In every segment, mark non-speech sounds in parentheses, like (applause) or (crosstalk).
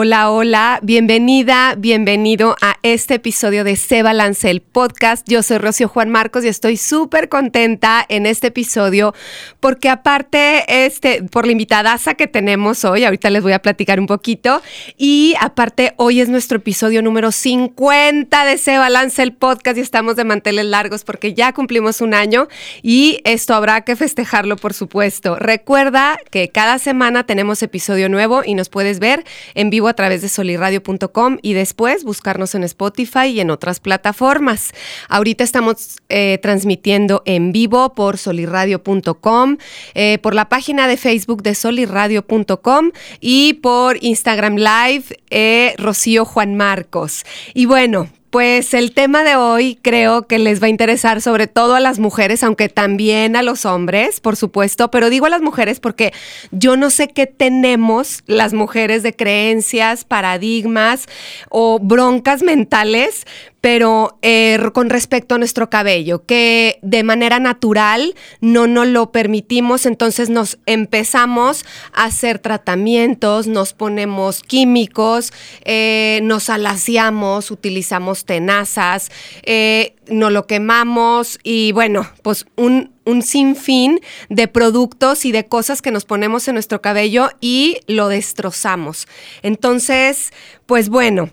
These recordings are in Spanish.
Hola, hola, bienvenida, bienvenido a este episodio de Se Balance el podcast. Yo soy Rocío Juan Marcos y estoy súper contenta en este episodio porque aparte, este, por la invitadaza que tenemos hoy, ahorita les voy a platicar un poquito, y aparte hoy es nuestro episodio número 50 de Se Balance el podcast y estamos de manteles largos porque ya cumplimos un año y esto habrá que festejarlo, por supuesto. Recuerda que cada semana tenemos episodio nuevo y nos puedes ver en vivo a través de soliradio.com y después buscarnos en Spotify y en otras plataformas. Ahorita estamos eh, transmitiendo en vivo por soliradio.com, eh, por la página de Facebook de soliradio.com y por Instagram Live, eh, Rocío Juan Marcos. Y bueno, pues el tema de hoy creo que les va a interesar sobre todo a las mujeres, aunque también a los hombres, por supuesto, pero digo a las mujeres porque yo no sé qué tenemos las mujeres de creencias, paradigmas o broncas mentales, pero eh, con respecto a nuestro cabello, que de manera natural no nos lo permitimos, entonces nos empezamos a hacer tratamientos, nos ponemos químicos, eh, nos alaciamos, utilizamos tenazas, eh, no lo quemamos y bueno, pues un, un sinfín de productos y de cosas que nos ponemos en nuestro cabello y lo destrozamos. Entonces, pues bueno.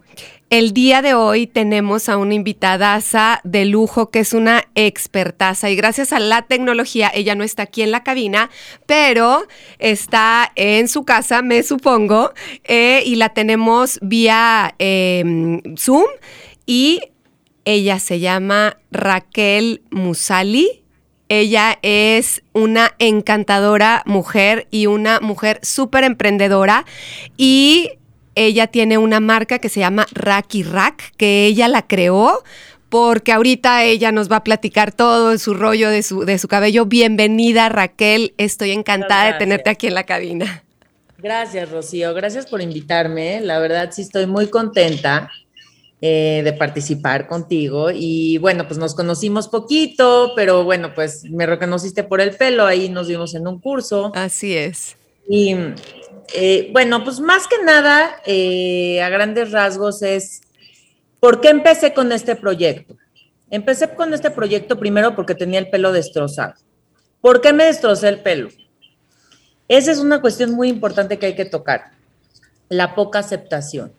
El día de hoy tenemos a una invitada de lujo que es una expertaza y gracias a la tecnología ella no está aquí en la cabina, pero está en su casa, me supongo, eh, y la tenemos vía eh, Zoom y ella se llama Raquel Musali. Ella es una encantadora mujer y una mujer súper emprendedora y ella tiene una marca que se llama Raki Rack, que ella la creó porque ahorita ella nos va a platicar todo su rollo de su, de su cabello. Bienvenida Raquel, estoy encantada de tenerte aquí en la cabina. Gracias Rocío, gracias por invitarme. La verdad sí estoy muy contenta eh, de participar contigo y bueno, pues nos conocimos poquito, pero bueno, pues me reconociste por el pelo, ahí nos vimos en un curso. Así es. Y eh, bueno, pues más que nada, eh, a grandes rasgos es, ¿por qué empecé con este proyecto? Empecé con este proyecto primero porque tenía el pelo destrozado. ¿Por qué me destrocé el pelo? Esa es una cuestión muy importante que hay que tocar, la poca aceptación.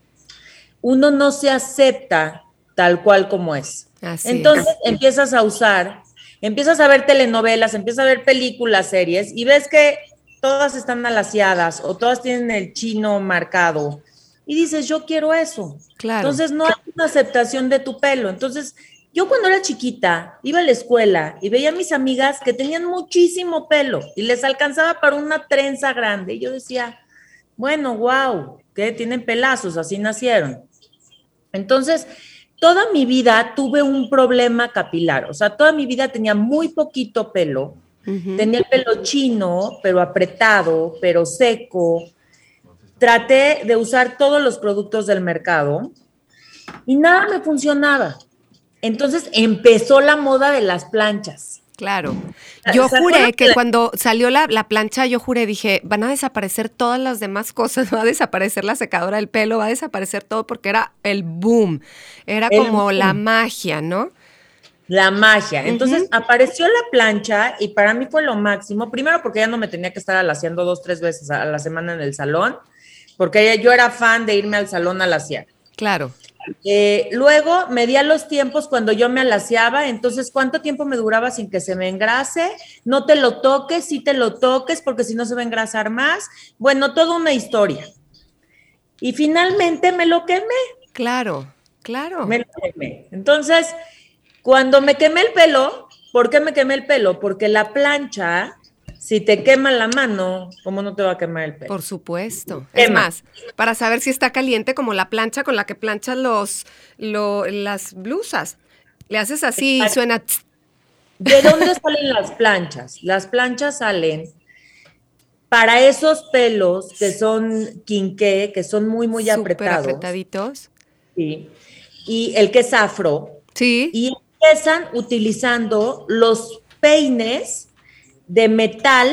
Uno no se acepta tal cual como es. Entonces empiezas a usar, empiezas a ver telenovelas, empiezas a ver películas, series y ves que todas están alaciadas o todas tienen el chino marcado y dices, yo quiero eso. Claro. Entonces no hay una aceptación de tu pelo. Entonces, yo cuando era chiquita iba a la escuela y veía a mis amigas que tenían muchísimo pelo y les alcanzaba para una trenza grande. Y yo decía, bueno, wow, que tienen pelazos, así nacieron. Entonces, toda mi vida tuve un problema capilar, o sea, toda mi vida tenía muy poquito pelo Tenía el pelo chino, pero apretado, pero seco. Traté de usar todos los productos del mercado y nada me funcionaba. Entonces empezó la moda de las planchas. Claro. Yo juré que cuando salió la, plancha, yo juré, dije, van a desaparecer todas las demás cosas, (laughs) va a desaparecer la secadora del pelo, va a desaparecer todo porque era el boom, era como la magia, ¿no? La magia. Entonces apareció la plancha y para mí fue lo máximo. Primero porque ya no me tenía que estar alaciando dos, tres veces a la semana en el salón, porque yo era fan de irme al salón a alaciar. Claro. Eh, luego medía los tiempos cuando yo me alaciaba, entonces cuánto tiempo me duraba sin que se me engrase, no te lo toques, sí te lo toques, porque si no se va a engrasar más. Bueno, toda una historia. Y finalmente me lo quemé. Claro, claro. Me lo quemé. Entonces, cuando me quemé el pelo, ¿por qué me quemé el pelo? Porque la plancha, si te quema la mano, ¿cómo no te va a quemar el pelo? Por supuesto. Es más, para saber si está caliente, como la plancha con la que planchas los, las blusas. Le haces así y suena. ¿De dónde salen las planchas? Las planchas salen para esos pelos que son quinqué, que son muy, muy Súper apretados. apretaditos. Sí. Y el que es afro. Sí. Y empiezan utilizando los peines de metal,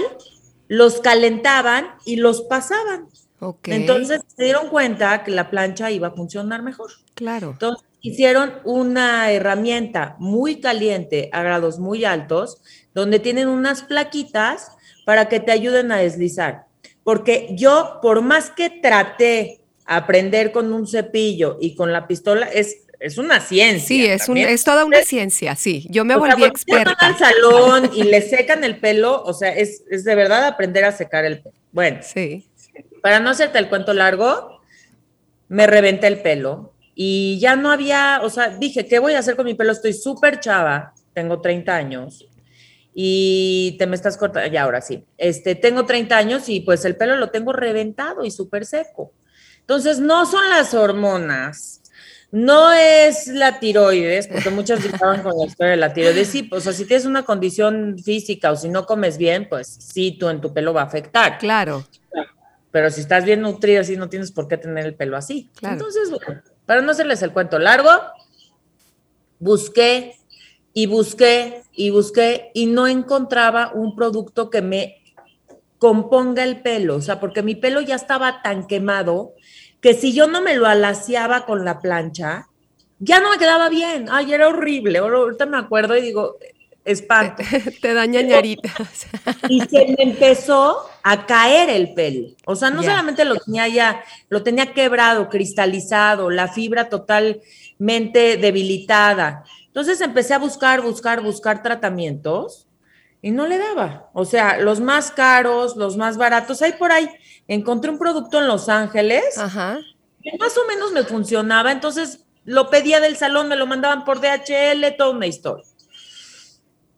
los calentaban y los pasaban. ok. Entonces se dieron cuenta que la plancha iba a funcionar mejor. claro. Entonces hicieron una herramienta muy caliente a grados muy altos, donde tienen unas plaquitas para que te ayuden a deslizar. Porque yo, por más que traté aprender con un cepillo y con la pistola, es, es una ciencia. Sí, es, un, es toda una ciencia, sí. Yo me O sea, volví llegan experta. al salón y le secan el pelo, o sea, es, es de verdad aprender a secar el pelo. Bueno, Sí. para no hacerte el cuento largo, me reventé el pelo y ya no había, o sea, dije, ¿qué voy a hacer con mi pelo? Estoy súper chava, tengo 30 años y te me estás cortando, ya ahora sí, este, tengo 30 años y pues el pelo lo tengo reventado y súper seco. Entonces, no son las hormonas, no es la tiroides, porque muchos gritaban con la historia de la tiroides, sí, o sea, si tienes una condición física o si no comes bien, pues sí, tú en tu pelo va a afectar. Claro. Pero si estás bien nutrido, así no tienes por qué tener el pelo así. Claro. Entonces, bueno, para no hacerles el cuento largo, busqué y busqué y busqué y no encontraba un producto que me componga el pelo, o sea, porque mi pelo ya estaba tan quemado que si yo no me lo alaciaba con la plancha, ya no me quedaba bien. Ay, era horrible. Ahorita me acuerdo y digo, espanto. (laughs) Te daña ñaritas. (laughs) y se me empezó a caer el pelo. O sea, no solamente lo tenía ya, lo tenía quebrado, cristalizado, la fibra totalmente debilitada. Entonces empecé a buscar, buscar, buscar tratamientos y no le daba. O sea, los más caros, los más baratos, hay por ahí. Encontré un producto en Los Ángeles Ajá. que más o menos me funcionaba, entonces lo pedía del salón, me lo mandaban por DHL, toda una historia.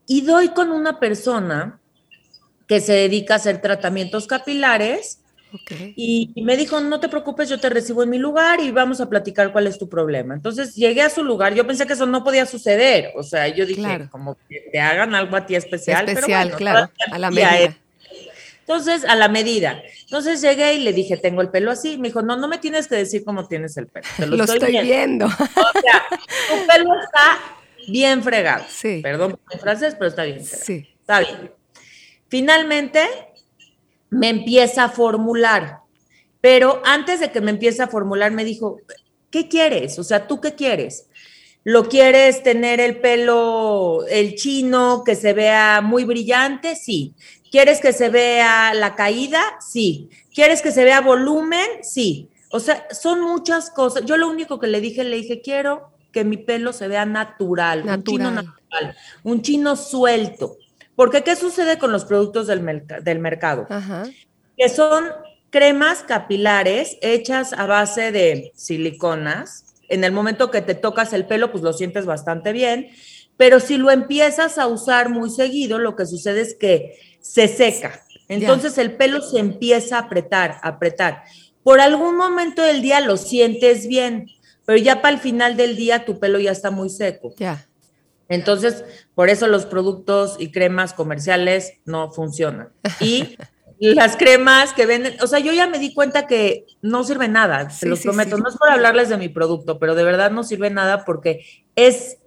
Y doy con una persona que se dedica a hacer tratamientos capilares y, y me dijo, no te preocupes, yo te recibo en mi lugar y vamos a platicar cuál es tu problema. Entonces llegué a su lugar, yo pensé que eso no podía suceder, o sea, yo dije, Claro. como que te hagan algo a ti especial. pero Especial, bueno, claro. A la medida. Entonces, a la medida. Entonces llegué y le dije, tengo el pelo así. Me dijo, no, no me tienes que decir cómo tienes el pelo. Te lo, Lo estoy viendo. O sea, tu pelo está bien fregado. Sí. Perdón por mi francés, pero está bien fregado. Sí. Está bien. Finalmente, me empieza a formular. Pero antes de que me empiece a formular, me dijo, ¿qué quieres? O sea, ¿tú qué quieres? ¿Lo quieres tener el pelo, el chino, que se vea muy brillante? Sí. ¿Quieres que se vea la caída? Sí. ¿Quieres que se vea volumen? Sí. O sea, son muchas cosas. Yo lo único que le dije, le dije, quiero que mi pelo se vea natural, un chino Natural. natural, un chino suelto. Porque, ¿qué sucede con los productos del, merc- del mercado? Ajá. que son cremas capilares hechas a base de siliconas. En el momento que te tocas el pelo, pues lo sientes bastante bien, pero si lo empiezas a usar muy seguido, lo que sucede es que se seca. Entonces el pelo se empieza a apretar, a apretar. Por algún momento del día lo sientes bien, pero ya para el final del día tu pelo ya está muy seco. Ya. Entonces, por eso los productos y cremas comerciales no funcionan. Y (laughs) las cremas que venden, o sea, yo ya me di cuenta que no sirve nada, se Sí, los sí, prometo. sí. No es por hablarles de mi producto, pero de verdad no sirve nada porque es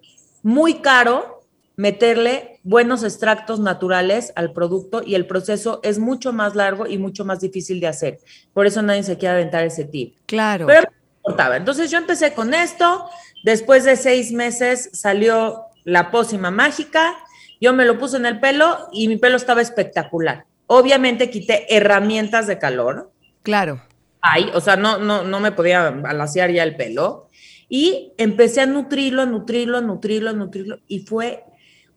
muy caro meterle buenos extractos naturales al producto y el proceso es mucho más largo y mucho más difícil de hacer. Por eso nadie se quiere aventar ese tip. Claro. Pero no importaba. Entonces yo empecé con esto. Después de seis meses salió la pócima mágica. Yo me lo puse en el pelo y mi pelo estaba espectacular. Obviamente quité herramientas de calor. Claro. Ay, o sea, no, no, no me podía alaciar ya el pelo. Y empecé a nutrirlo, a nutrirlo, a nutrirlo, a nutrirlo. Y fue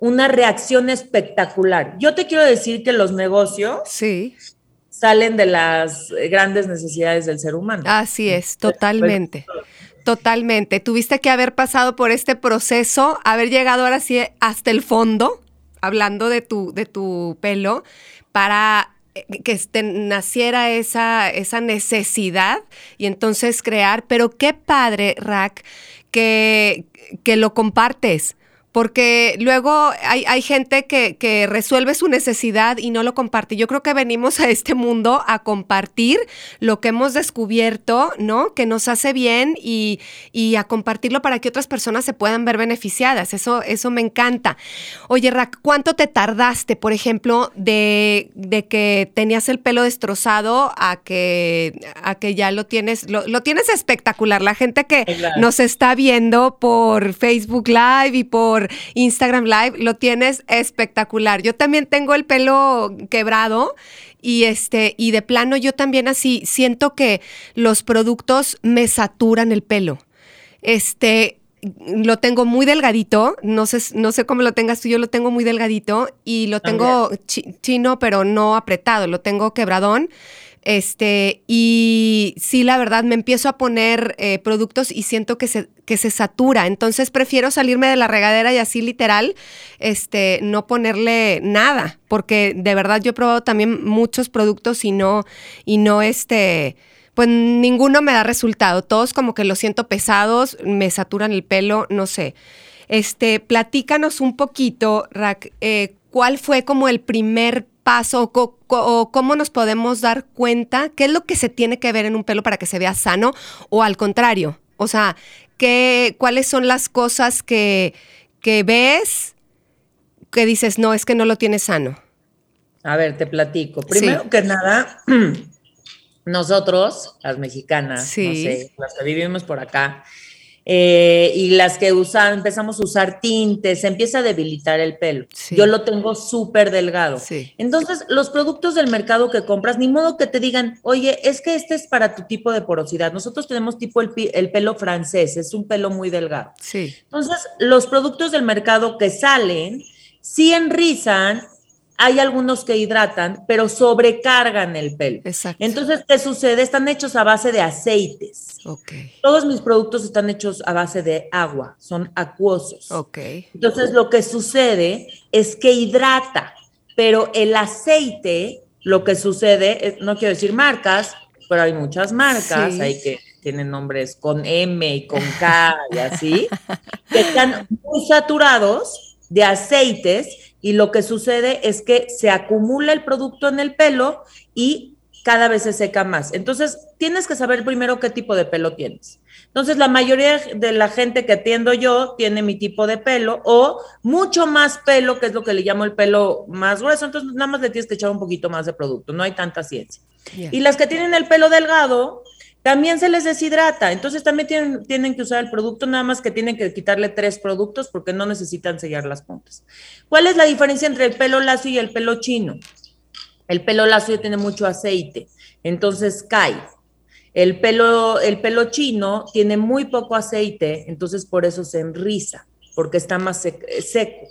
una reacción espectacular. Yo te quiero decir que los negocios Sí. salen de las eh, grandes necesidades del ser humano. Así es, totalmente. Totalmente. Tuviste que haber pasado por este proceso, haber llegado ahora sí hasta el fondo, hablando de tu, de tu pelo, para eh, que naciera esa, esa necesidad y entonces crear. Pero qué padre, Rack, que, que lo compartes. Porque luego hay, hay gente que, que, resuelve su necesidad y no lo comparte. Yo creo que venimos a este mundo a compartir lo que hemos descubierto, ¿no? Que nos hace bien y, y a compartirlo para que otras personas se puedan ver beneficiadas. Eso, eso me encanta. Oye, Rack, ¿cuánto te tardaste, por ejemplo, de, de que tenías el pelo destrozado a que, a que ya lo tienes, lo, lo tienes espectacular? La gente que nos está viendo por Facebook Live y por Instagram Live, lo tienes espectacular. Yo también tengo el pelo quebrado y este y de plano yo también así siento que los productos me saturan el pelo. Este lo tengo muy delgadito, no sé, no sé cómo lo tengas tú, yo lo tengo muy delgadito y lo tengo chino, pero no apretado, lo tengo quebradón. Este, y sí, la verdad, me empiezo a poner eh, productos y siento que se, que se satura. Entonces prefiero salirme de la regadera y así literal, este, no ponerle nada. Porque de verdad yo he probado también muchos productos y no, y no, este, pues ninguno me da resultado. Todos como que los siento pesados, me saturan el pelo, no sé. Este, platícanos un poquito, Rack, eh, ¿cuál fue como el primer paso o, cómo nos podemos dar cuenta qué es lo que se tiene que ver en un pelo para que se vea sano o al contrario? O sea, ¿qué, ¿cuáles son las cosas que, que ves que dices, no, es que no lo tienes sano? A ver, te platico. Primero que nada, (clears throat) nosotros, las mexicanas, no sé, las que vivimos por acá, eh, y las que usan, empezamos a usar tintes, se empieza a debilitar el pelo. Yo lo tengo súper delgado. Entonces, los productos del mercado que compras, ni modo que te digan, oye, es que este es para tu tipo de porosidad. Nosotros tenemos tipo el, el pelo francés, es un pelo muy delgado. Entonces, los productos del mercado que salen, sí enrizan hay algunos que hidratan, pero sobrecargan el pelo. Exacto. Entonces, ¿qué sucede? Están hechos a base de aceites. Okay. Todos mis productos están hechos a base de agua, son acuosos. Okay. Entonces, lo que sucede es que hidrata, pero el aceite, lo que sucede, no quiero decir marcas, pero hay muchas marcas, hay que tienen nombres con M y con K y así, que están muy saturados de aceites y lo que sucede es que se acumula el producto en el pelo y cada vez se seca más. Entonces, tienes que saber primero qué tipo de pelo tienes. Entonces, la mayoría de la gente que atiendo yo tiene mi tipo de pelo o mucho más pelo, que es lo que le llamo el pelo más grueso. Entonces, nada más le tienes que echar un poquito más de producto, no hay tanta ciencia. Y las que tienen el pelo delgado, también se les deshidrata, entonces también tienen, tienen, que usar el producto, nada más que tienen que quitarle tres productos porque no necesitan sellar las puntas. ¿Cuál es la diferencia entre el pelo lacio y el pelo chino? El pelo lacio tiene mucho aceite, entonces cae. El pelo, el pelo chino tiene muy poco aceite, entonces por eso se enriza, porque está más seco.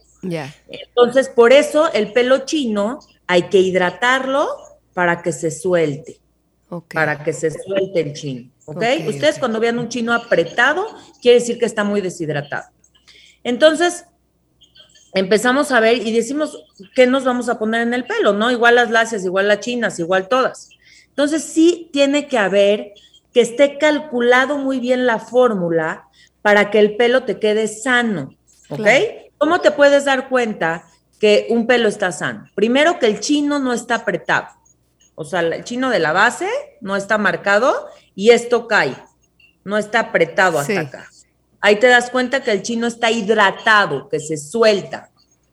Entonces, por eso el pelo chino hay que hidratarlo para que se suelte para que se suelte el chino. ¿ok? Ustedes cuando vean un chino apretado, quiere decir que está muy deshidratado. Entonces, empezamos a ver y decimos, ¿qué nos vamos a poner en el pelo? ¿No? Igual las lacias, igual las chinas, igual todas. Entonces, sí tiene que haber que esté calculado muy bien la fórmula para que el pelo te quede sano. ¿Ok? ¿Cómo te puedes dar cuenta que un pelo está sano? Primero, que el chino no está apretado. O sea, el chino de la base no está marcado y esto cae, no está apretado hasta acá. Ahí te das cuenta que el chino está hidratado, que se suelta.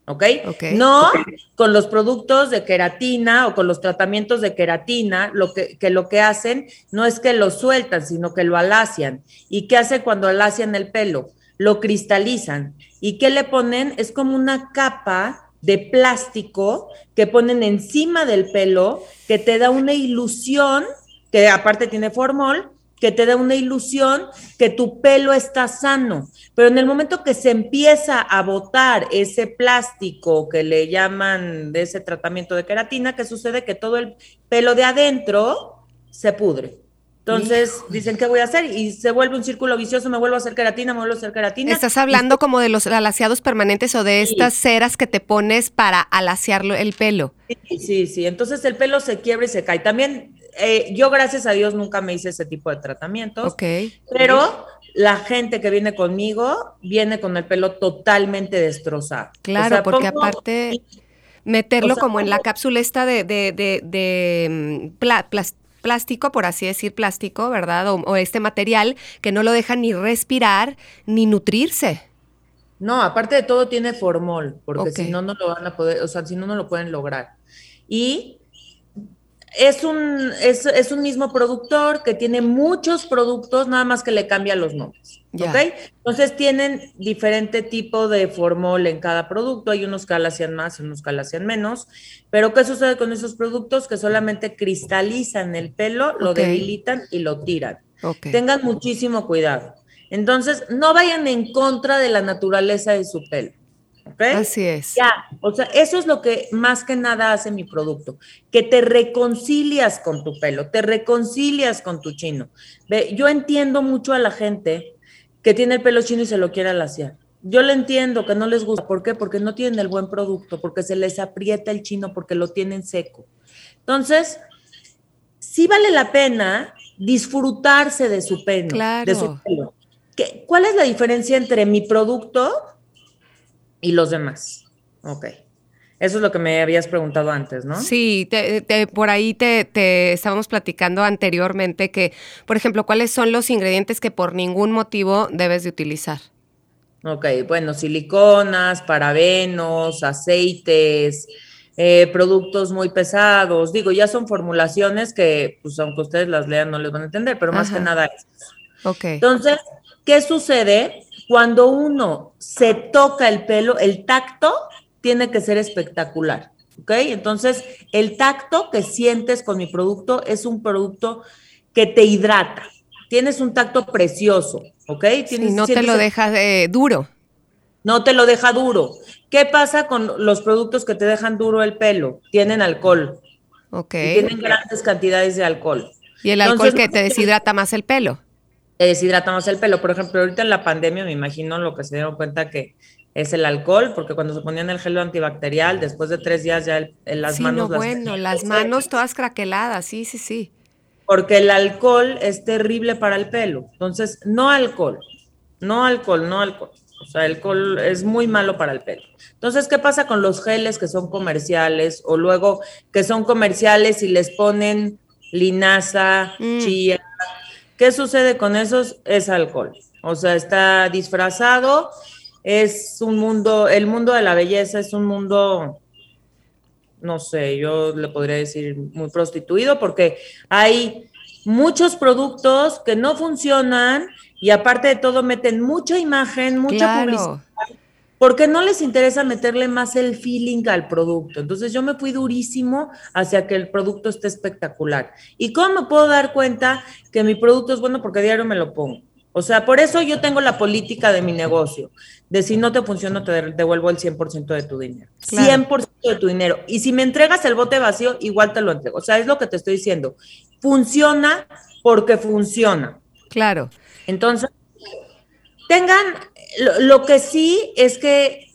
¿Ok? No con los productos de queratina o con los tratamientos de queratina, lo que, que, lo que hacen no es que lo sueltan, sino que lo alacian. ¿Y qué hace cuando alacian el pelo? Lo cristalizan. ¿Y qué le ponen? Es como una capa de plástico que ponen encima del pelo, que te da una ilusión, que aparte tiene formol, que te da una ilusión que tu pelo está sano. Pero en el momento que se empieza a botar ese plástico que le llaman de ese tratamiento de queratina, ¿qué sucede? Que todo el pelo de adentro se pudre. Entonces dicen, ¿qué voy a hacer? Y se vuelve un círculo vicioso, me vuelvo a hacer queratina, me vuelvo a hacer queratina. Estás hablando como de los alaciados permanentes o de estas ceras que te pones para alaciar el pelo. Sí, sí, sí. Entonces el pelo se quiebra y se cae. También eh, yo, gracias a Dios, nunca me hice ese tipo de tratamientos. Ok. Pero la gente que viene conmigo viene con el pelo totalmente destrozado. Claro, porque aparte meterlo como en la cápsula esta de, de, de, mm, plástico, por así decir, plástico, ¿verdad? O, este material que no lo deja ni respirar ni nutrirse. No, aparte de todo tiene formol, porque si no, no lo van a poder, o sea, si no, no lo pueden lograr. Y es un, es, un mismo productor que tiene muchos productos, nada más que le cambia los nombres. Entonces tienen diferente tipo de formol en cada producto. Hay unos que la hacían más, unos que la hacían menos. Pero ¿qué sucede con esos productos? Que solamente cristalizan el pelo, lo debilitan y lo tiran. Tengan muchísimo cuidado. Entonces, no vayan en contra de la naturaleza de su pelo. Así es. Ya, o sea, eso es lo que más que nada hace mi producto, que te reconcilias con tu pelo, te reconcilias con tu chino. Ve, yo entiendo mucho a la gente que tiene el pelo chino y se lo quiere alaciar. Yo le entiendo que no les gusta. ¿Por qué? Porque no tienen el buen producto, porque se les aprieta el chino, porque lo tienen seco. Entonces, sí vale la pena disfrutarse de su pelo. De su pelo. ¿Cuál es la diferencia entre mi producto y los demás. Ok. Eso es lo que me habías preguntado antes, ¿no? Sí, por ahí te, te, estábamos platicando anteriormente que, por ejemplo, ¿cuáles son los ingredientes que por ningún motivo debes de utilizar? Ok, bueno, siliconas, parabenos, aceites, eh, productos muy pesados. Digo, ya son formulaciones que, pues aunque ustedes las lean, no les van a entender, pero más que nada es. Ok. Entonces, ¿qué sucede? Cuando uno se toca el pelo, el tacto tiene que ser espectacular. ¿Ok? Entonces, el tacto que sientes con mi producto es un producto que te hidrata. Tienes un tacto precioso, ¿ok? y no te lo deja eh, duro. No te lo deja duro. ¿Qué pasa con los productos que te dejan duro el pelo? Tienen alcohol. Ok. tienen grandes cantidades de alcohol. ¿Y el alcohol que te deshidrata más el pelo? Deshidratamos el pelo. Por ejemplo, ahorita en la pandemia me imagino lo que se dieron cuenta que es el alcohol, porque cuando se ponían el gel antibacterial, después de tres días ya en las manos... No, bueno, (laughs) las manos todas craqueladas, sí, sí, sí. Porque el alcohol es terrible para el pelo. Entonces, no alcohol, no alcohol, no alcohol. O sea, el alcohol es muy malo para el pelo. Entonces, ¿qué pasa con los geles que son comerciales o luego que son comerciales y les ponen linaza, mm. chía, ¿Qué sucede con esos? Es alcohol. O sea, está disfrazado, es un mundo, el mundo de la belleza es un mundo, no sé, yo le podría decir muy prostituido porque hay muchos productos que no funcionan y aparte de todo meten mucha imagen, mucha publicidad porque no les interesa meterle más el feeling al producto. Entonces yo me fui durísimo hacia que el producto esté espectacular. ¿Y cómo me puedo dar cuenta que mi producto es bueno? Porque a diario me lo pongo. O sea, por eso yo tengo la política de mi negocio, de si no te funciona, te devuelvo el 100% de tu dinero. 100% de tu dinero. Y si me entregas el bote vacío, igual te lo entrego. O sea, es lo que te estoy diciendo. Funciona porque funciona. Claro. Entonces, tengan lo, que sí es que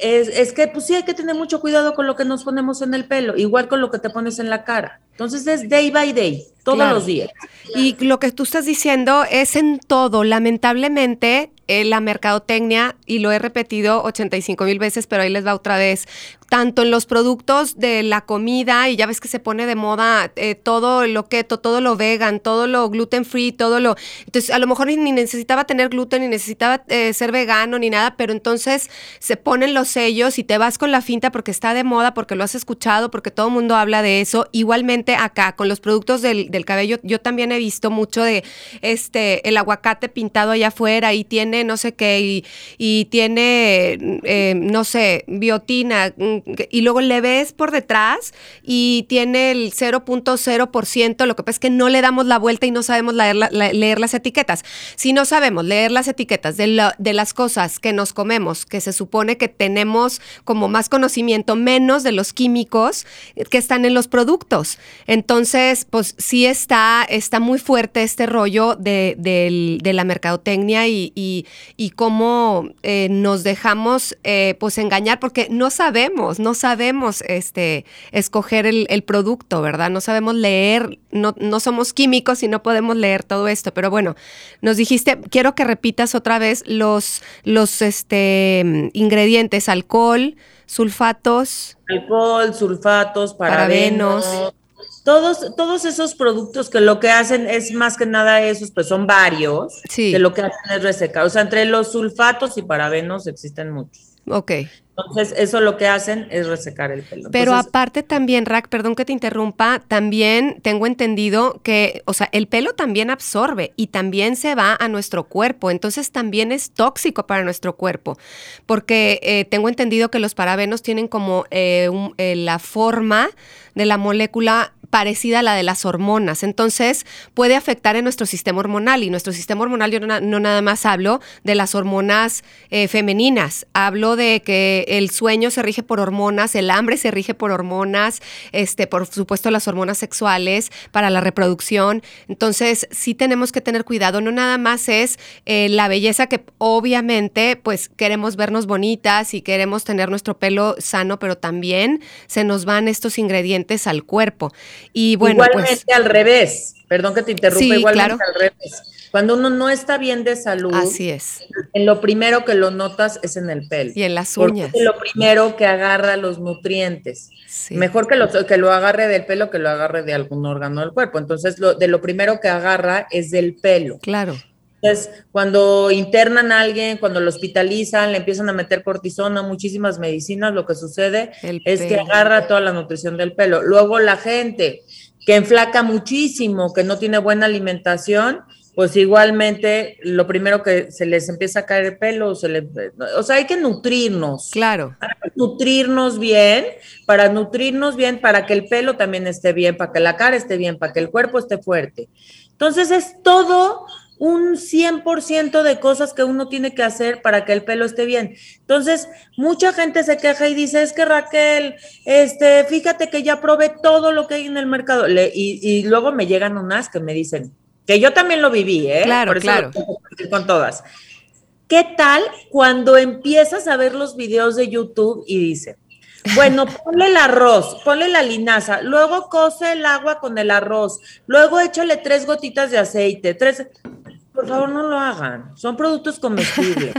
es, que pues sí hay que tener mucho cuidado con lo que nos ponemos en el pelo, igual con lo que te pones en la cara. Entonces es day by day, todos los días. Y lo que tú estás diciendo es en todo. Lamentablemente, eh, la mercadotecnia, y lo he repetido 85 mil veces, pero ahí les va otra vez, tanto en los productos de la comida, y ya ves que se pone de moda eh, todo lo keto, todo lo vegan, todo lo gluten free, todo lo... Entonces, a lo mejor ni, necesitaba tener gluten, ni necesitaba eh, ser vegano, ni nada, pero entonces se ponen los sellos y te vas con la finta porque está de moda, porque lo has escuchado, porque todo el mundo habla de eso. Igualmente acá, con los productos del, del cabello, yo también he visto mucho de este, el aguacate pintado allá afuera y tiene no sé qué, y, tiene, eh, no sé, biotina, mm, y luego le ves por detrás y tiene el 0.0%, lo que pasa es que no le damos la vuelta y no sabemos leer, leer las etiquetas. Si no sabemos leer las etiquetas de, de las cosas que nos comemos, que se supone que tenemos como más conocimiento, menos de los químicos que están en los productos. Entonces, pues sí está, está muy fuerte este rollo de, del- de la mercadotecnia y, y, y cómo eh, nos dejamos eh, pues engañar, porque no sabemos, no sabemos este, escoger el, el producto, ¿verdad? No sabemos leer, no, no somos químicos y no podemos leer todo esto. Pero bueno, nos dijiste, quiero que repitas otra vez los, los este, ingredientes, alcohol, sulfatos. Alcohol, sulfatos, Parabenos. parabenos. Todos, todos esos productos que lo que hacen es más que nada esos, pues son varios, Sí. que lo que hacen es resecar. O sea, entre los sulfatos y parabenos existen muchos. Ok. Entonces, eso lo que hacen es resecar el pelo. Pero Entonces, aparte también, Rack, perdón que te interrumpa, también tengo entendido que, o sea, el pelo también absorbe y también se va a nuestro cuerpo, entonces también es tóxico para nuestro cuerpo, porque eh, tengo entendido que los parabenos tienen como eh, un- eh, la forma de la molécula parecida a la de las hormonas. Entonces, puede afectar en nuestro sistema hormonal. Y nuestro sistema hormonal, yo no, na- no nada más hablo de las hormonas eh, femeninas. Hablo de que el sueño se rige por hormonas, el hambre se rige por hormonas, este, por supuesto, las hormonas sexuales para la reproducción. Entonces, sí tenemos que tener cuidado. No nada más es eh, la belleza que obviamente, pues, queremos vernos bonitas y queremos tener nuestro pelo sano, pero también se nos van estos ingredientes al cuerpo. Y bueno, igualmente pues al revés, perdón que te interrumpa, Sí, igualmente claro. al revés. Cuando uno no está bien de salud, así es. en lo primero que lo notas es en el pelo. Y en las Porque uñas. es lo primero que agarra los nutrientes. Sí. Mejor que lo, que lo agarre del pelo que lo agarre de algún órgano del cuerpo. Entonces, lo, de lo primero que agarra es del pelo. Claro. Entonces, cuando internan a alguien, cuando lo hospitalizan, le empiezan a meter cortisona, muchísimas medicinas, lo que sucede El es que agarra toda la nutrición del pelo. Luego la gente que enflaca muchísimo, que no tiene buena alimentación, pues igualmente lo primero que se les empieza a caer el pelo, se le, o sea, hay que nutrirnos Claro. nutrirnos bien, para nutrirnos bien, para que el pelo también esté bien, para que la cara esté bien, para que el cuerpo esté fuerte. Entonces es todo un 100% de cosas que uno tiene que hacer para que el pelo esté bien. Entonces, mucha gente se queja y dice, es que Raquel, este, fíjate que ya probé todo lo que hay en el mercado. Le- y, y luego me llegan unas que me dicen, que yo también lo viví, ¿eh? Claro, Por eso claro. lo con todas. ¿Qué tal cuando empiezas a ver los videos de YouTube y dice, bueno, (laughs) ponle el arroz, ponle la linaza, luego cose el agua con el arroz, luego échale tres gotitas de aceite, tres... Por favor, no lo hagan. Son productos comestibles.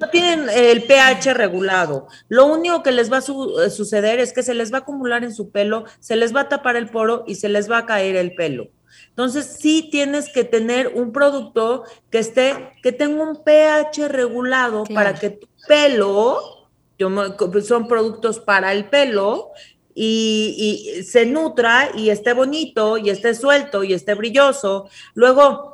No, tienen el pH regulado. Lo único que les va a su- eh, suceder es que se les va a acumular en su pelo, se les va a tapar el poro y se les va a caer el pelo. Entonces, sí tienes que tener un producto que esté, que tenga un pH regulado Claro. para que tu pelo, son productos para el pelo, y, y se nutra y esté bonito y esté suelto y esté brilloso. Luego,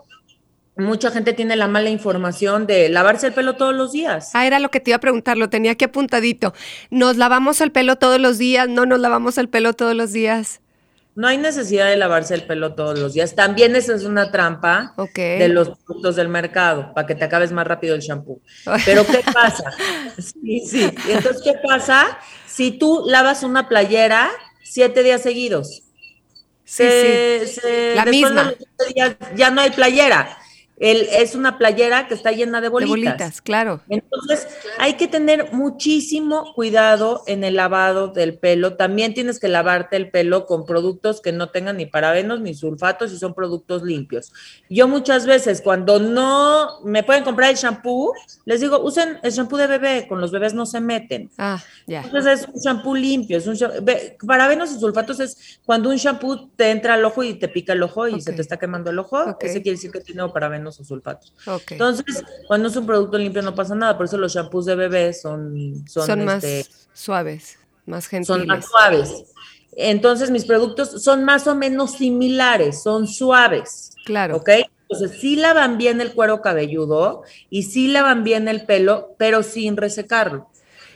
mucha gente tiene la mala información de lavarse el pelo todos los días. Ah, era lo que te iba a preguntar, lo tenía aquí apuntadito. ¿Nos lavamos el pelo todos los días? ¿No nos lavamos el pelo todos los días? No hay necesidad de lavarse el pelo todos los días. También esa es una trampa de los productos del mercado para que te acabes más rápido el shampoo. Pero ¿qué (laughs) pasa? Sí, sí. Entonces, ¿qué pasa si tú lavas una playera siete días seguidos? Sí, Se- sí. se- La de misma. los siete días ya no hay playera. El- es una playera que está llena de De bolitas. bolitas, claro. Entonces, hay que tener muchísimo cuidado en el lavado del pelo. También tienes que lavarte el pelo con productos que no tengan ni parabenos ni sulfatos y son productos limpios. Yo muchas veces cuando no me pueden comprar el shampoo, les digo, usen el shampoo de bebé, con los bebés no se meten. Ah, ya. Entonces es un shampoo limpio, es un shampoo, parabenos y sulfatos es cuando un shampoo te entra al ojo y te pica el ojo y se te está quemando el ojo, Ok. ese quiere decir que tiene parabenos o sulfatos. Entonces, cuando es un producto limpio no pasa nada, por eso los shampoos de bebé son, son, Son, más este, suaves, más son gentiles. más suaves. Entonces, mis productos son más o menos similares, son suaves, Claro. ¿ok? Entonces, sí lavan bien el cuero cabelludo y sí lavan bien el pelo, pero sin resecarlo.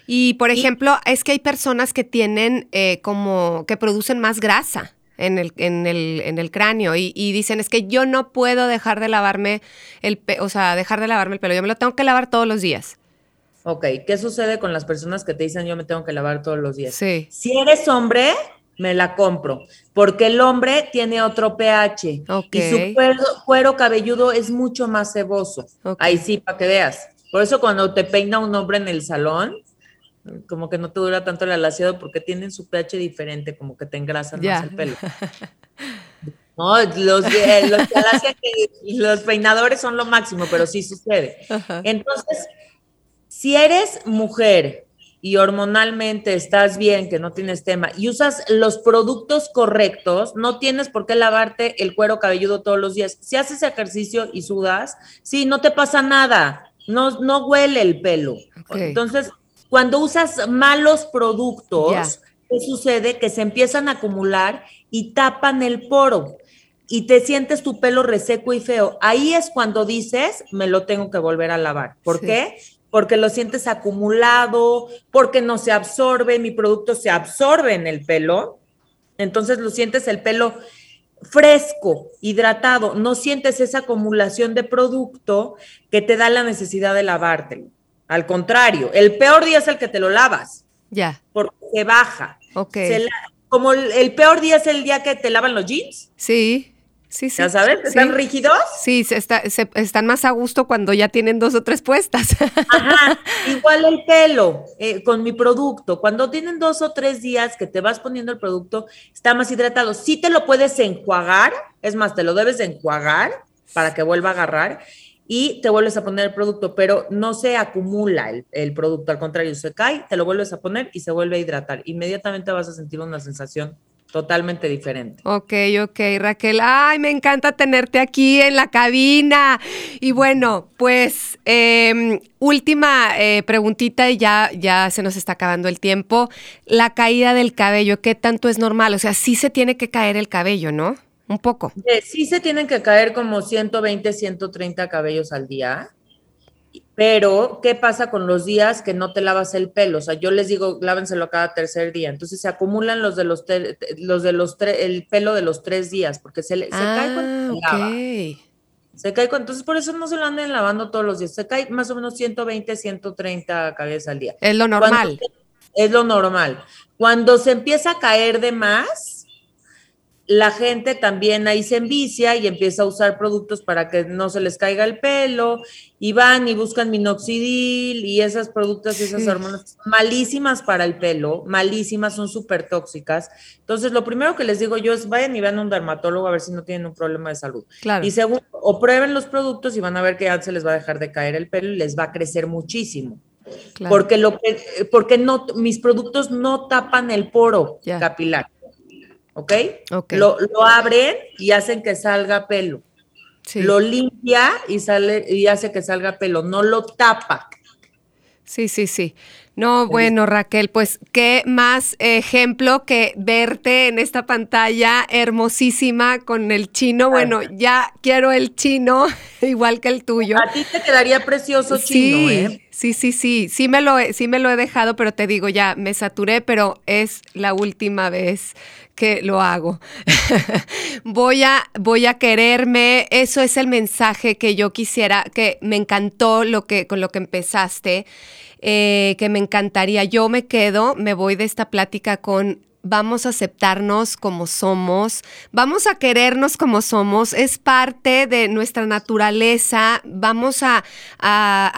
Y por ejemplo, es que hay personas que tienen eh, como que producen más grasa en el, en el, en el cráneo y, y dicen es que yo no puedo dejar de lavarme el pe- o sea, dejar de lavarme el pelo, yo me lo tengo que lavar todos los días. Ok, ¿qué sucede con las personas que te dicen yo me tengo que lavar todos los días? Sí. Si eres hombre, me la compro, porque el hombre tiene otro pH y su cuero, cabelludo es mucho más ceboso. Ahí sí, para que veas. Por eso cuando te peina un hombre en el salón, como que no te dura tanto el alaciado porque tienen su pH diferente, como que te engrasan más el pelo. No, los, eh, los, peinadores son lo máximo, pero sí sucede. Entonces, si eres mujer y hormonalmente estás bien, que no tienes tema, y usas los productos correctos, no tienes por qué lavarte el cuero cabelludo todos los días. Si haces ejercicio y sudas, sí, no te pasa nada, no, no huele el pelo. Entonces, cuando usas malos productos, ¿qué sucede? Que se empiezan a acumular y tapan el poro y te sientes tu pelo reseco y feo. Ahí es cuando dices, me lo tengo que volver a lavar. ¿Por qué? Porque lo sientes acumulado, porque no se absorbe, mi producto se absorbe en el pelo. Entonces lo sientes el pelo fresco, hidratado, no sientes esa acumulación de producto que te da la necesidad de lavártelo. Al contrario, el peor día es el que te lo lavas. Ya. Porque se baja. Ok. como el, peor día es el día que te lavan los jeans. Sí. Sí, sí. ¿Ya sabes? ¿Están rígidos? Sí, se está, están más a gusto cuando ya tienen dos o tres puestas. (laughs) Ajá, igual el pelo eh, con mi producto. Cuando tienen dos o tres días que te vas poniendo el producto, está más hidratado. Sí te lo puedes enjuagar, es más, te lo debes enjuagar para que vuelva a agarrar y te vuelves a poner el producto, pero no se acumula el, producto, al contrario, se cae, te lo vuelves a poner y se vuelve a hidratar. Inmediatamente vas a sentir una sensación totalmente diferente. Ok, ok, Raquel. Ay, me encanta tenerte aquí en la cabina. Y bueno, pues em, última eh, preguntita y ya, ya se nos está acabando el tiempo. La caída del cabello, ¿qué tanto es normal? O sea, sí se tiene que caer el cabello, ¿no? Un poco. Eh, sí se tienen que caer como 120, 130 cabellos al día, pero ¿qué pasa con los días que no te lavas el pelo? O sea, yo les digo, lávenselo cada tercer día. Entonces se acumulan los de los, los de los el pelo de los tres días, porque se, se cae cuando se lava. Se cae entonces por eso no se lo anden lavando todos los días. Se cae más o menos 120, 130 cabezas al día. Es lo normal. es lo normal. Cuando se empieza a caer de más, la gente también ahí se envicia y empieza a usar productos para que no se les caiga el pelo y van y buscan minoxidil y esas productos y esas hormonas malísimas para el pelo, malísimas, son súper tóxicas. Entonces, lo primero que les digo yo es vayan y vean a un dermatólogo a ver si no tienen un problema de salud. Y segundo, o prueben los productos y van a ver que ya se les va a dejar de caer el pelo y les va a crecer muchísimo. Porque lo que, porque no, mis productos no tapan el poro capilar. ¿Ok? Lo, abren y hacen que salga pelo. Lo limpia y, sale, y hace que salga pelo, no lo tapa. Sí, sí, sí. No, bueno, Raquel, pues qué más ejemplo que verte en esta pantalla hermosísima con el chino. Bueno, ya quiero el chino (laughs) igual que el tuyo. A ti te quedaría precioso chino, ¿eh? Sí, sí, sí, sí me lo sí me lo he dejado, pero te digo ya, me saturé, pero es la última vez que lo hago. (laughs) voy, a, voy a quererme, eso es el mensaje que yo quisiera, que me encantó lo que, con lo que empezaste, eh, que me encantaría. Yo me quedo, me voy de esta plática con vamos a aceptarnos como somos, vamos a querernos como somos, es parte de nuestra naturaleza, vamos a,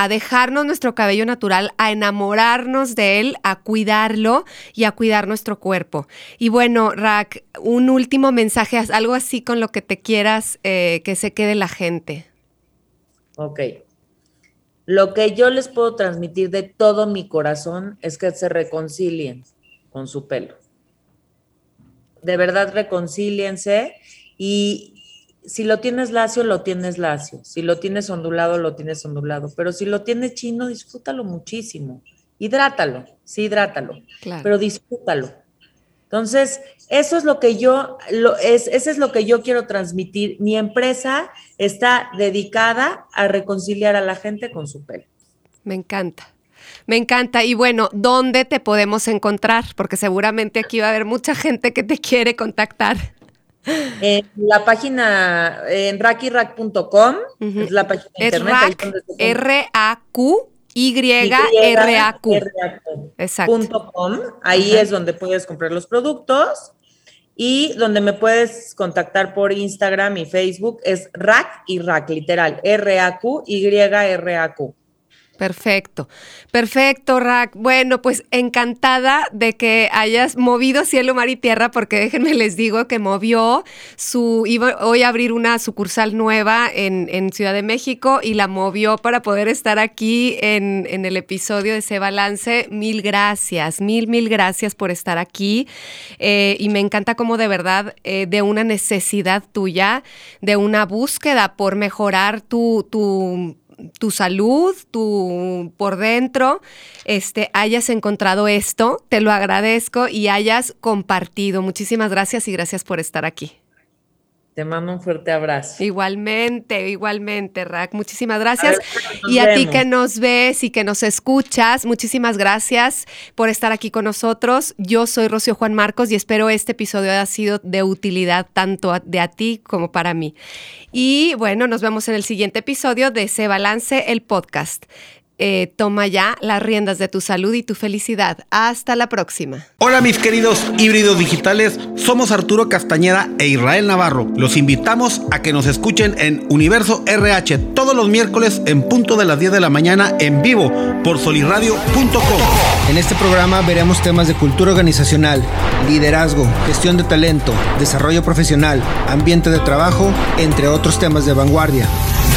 dejarnos nuestro cabello natural, a enamorarnos de él, a cuidarlo y a cuidar nuestro cuerpo. Y bueno, Rack, un último mensaje, algo así con lo que te quieras eh, que se quede la gente. Ok. Lo que yo les puedo transmitir de todo mi corazón es que se reconcilien con su pelo de verdad reconcíliense y si lo tienes lacio, lo tienes lacio. Si lo tienes ondulado, lo tienes ondulado. Pero si lo tienes chino, disfrútalo muchísimo. Hidrátalo, sí, hidrátalo, pero disfrútalo. Entonces, eso es lo que yo, lo, es, eso es lo que yo quiero transmitir. Mi empresa está dedicada a reconciliar a la gente con su pelo. Me encanta. Me encanta. Y bueno, ¿dónde te podemos encontrar? Porque seguramente aquí va a haber mucha gente que te quiere contactar. En la página en rackirack.com, es la página de internet. R-A-Q. Y-R-A-Q. Exacto. ahí es donde puedes comprar los productos Y donde me puedes contactar por Instagram y Facebook es RAC y RAC, literal, R-A-Q, Y-R-A-Q. Perfecto, perfecto, Rack. Bueno, pues encantada de que hayas movido cielo, mar y tierra, porque déjenme les digo que movió su, iba hoy a abrir una sucursal nueva en, Ciudad de México y la movió para poder estar aquí en, el episodio de ese balance. Mil gracias, mil, mil gracias por estar aquí. Eh, y me encanta como de verdad, eh, de una necesidad tuya, de una búsqueda por mejorar tu, tu tu salud, tu por dentro, este, hayas encontrado esto. Te lo agradezco y hayas compartido. Muchísimas gracias y gracias por estar aquí. Te mando un fuerte abrazo. Igualmente, igualmente, Rack. Muchísimas gracias. y a ti que nos ves y que nos escuchas, muchísimas gracias por estar aquí con nosotros. Yo soy Rocío Juan Marcos y espero este episodio haya sido de utilidad tanto de a ti como para mí. Y bueno, nos vemos en el siguiente episodio de Se Balance el Podcast. Eh, toma ya las riendas de tu salud y tu felicidad. Hasta la próxima. Hola mis queridos híbridos digitales, somos Arturo Castañeda e Israel Navarro. Los invitamos a que nos escuchen en Universo RH todos los miércoles en punto de las 10 de la mañana en vivo por solirradio.com. En este programa veremos temas de cultura organizacional, liderazgo, gestión de talento, desarrollo profesional, ambiente de trabajo, entre otros temas de vanguardia.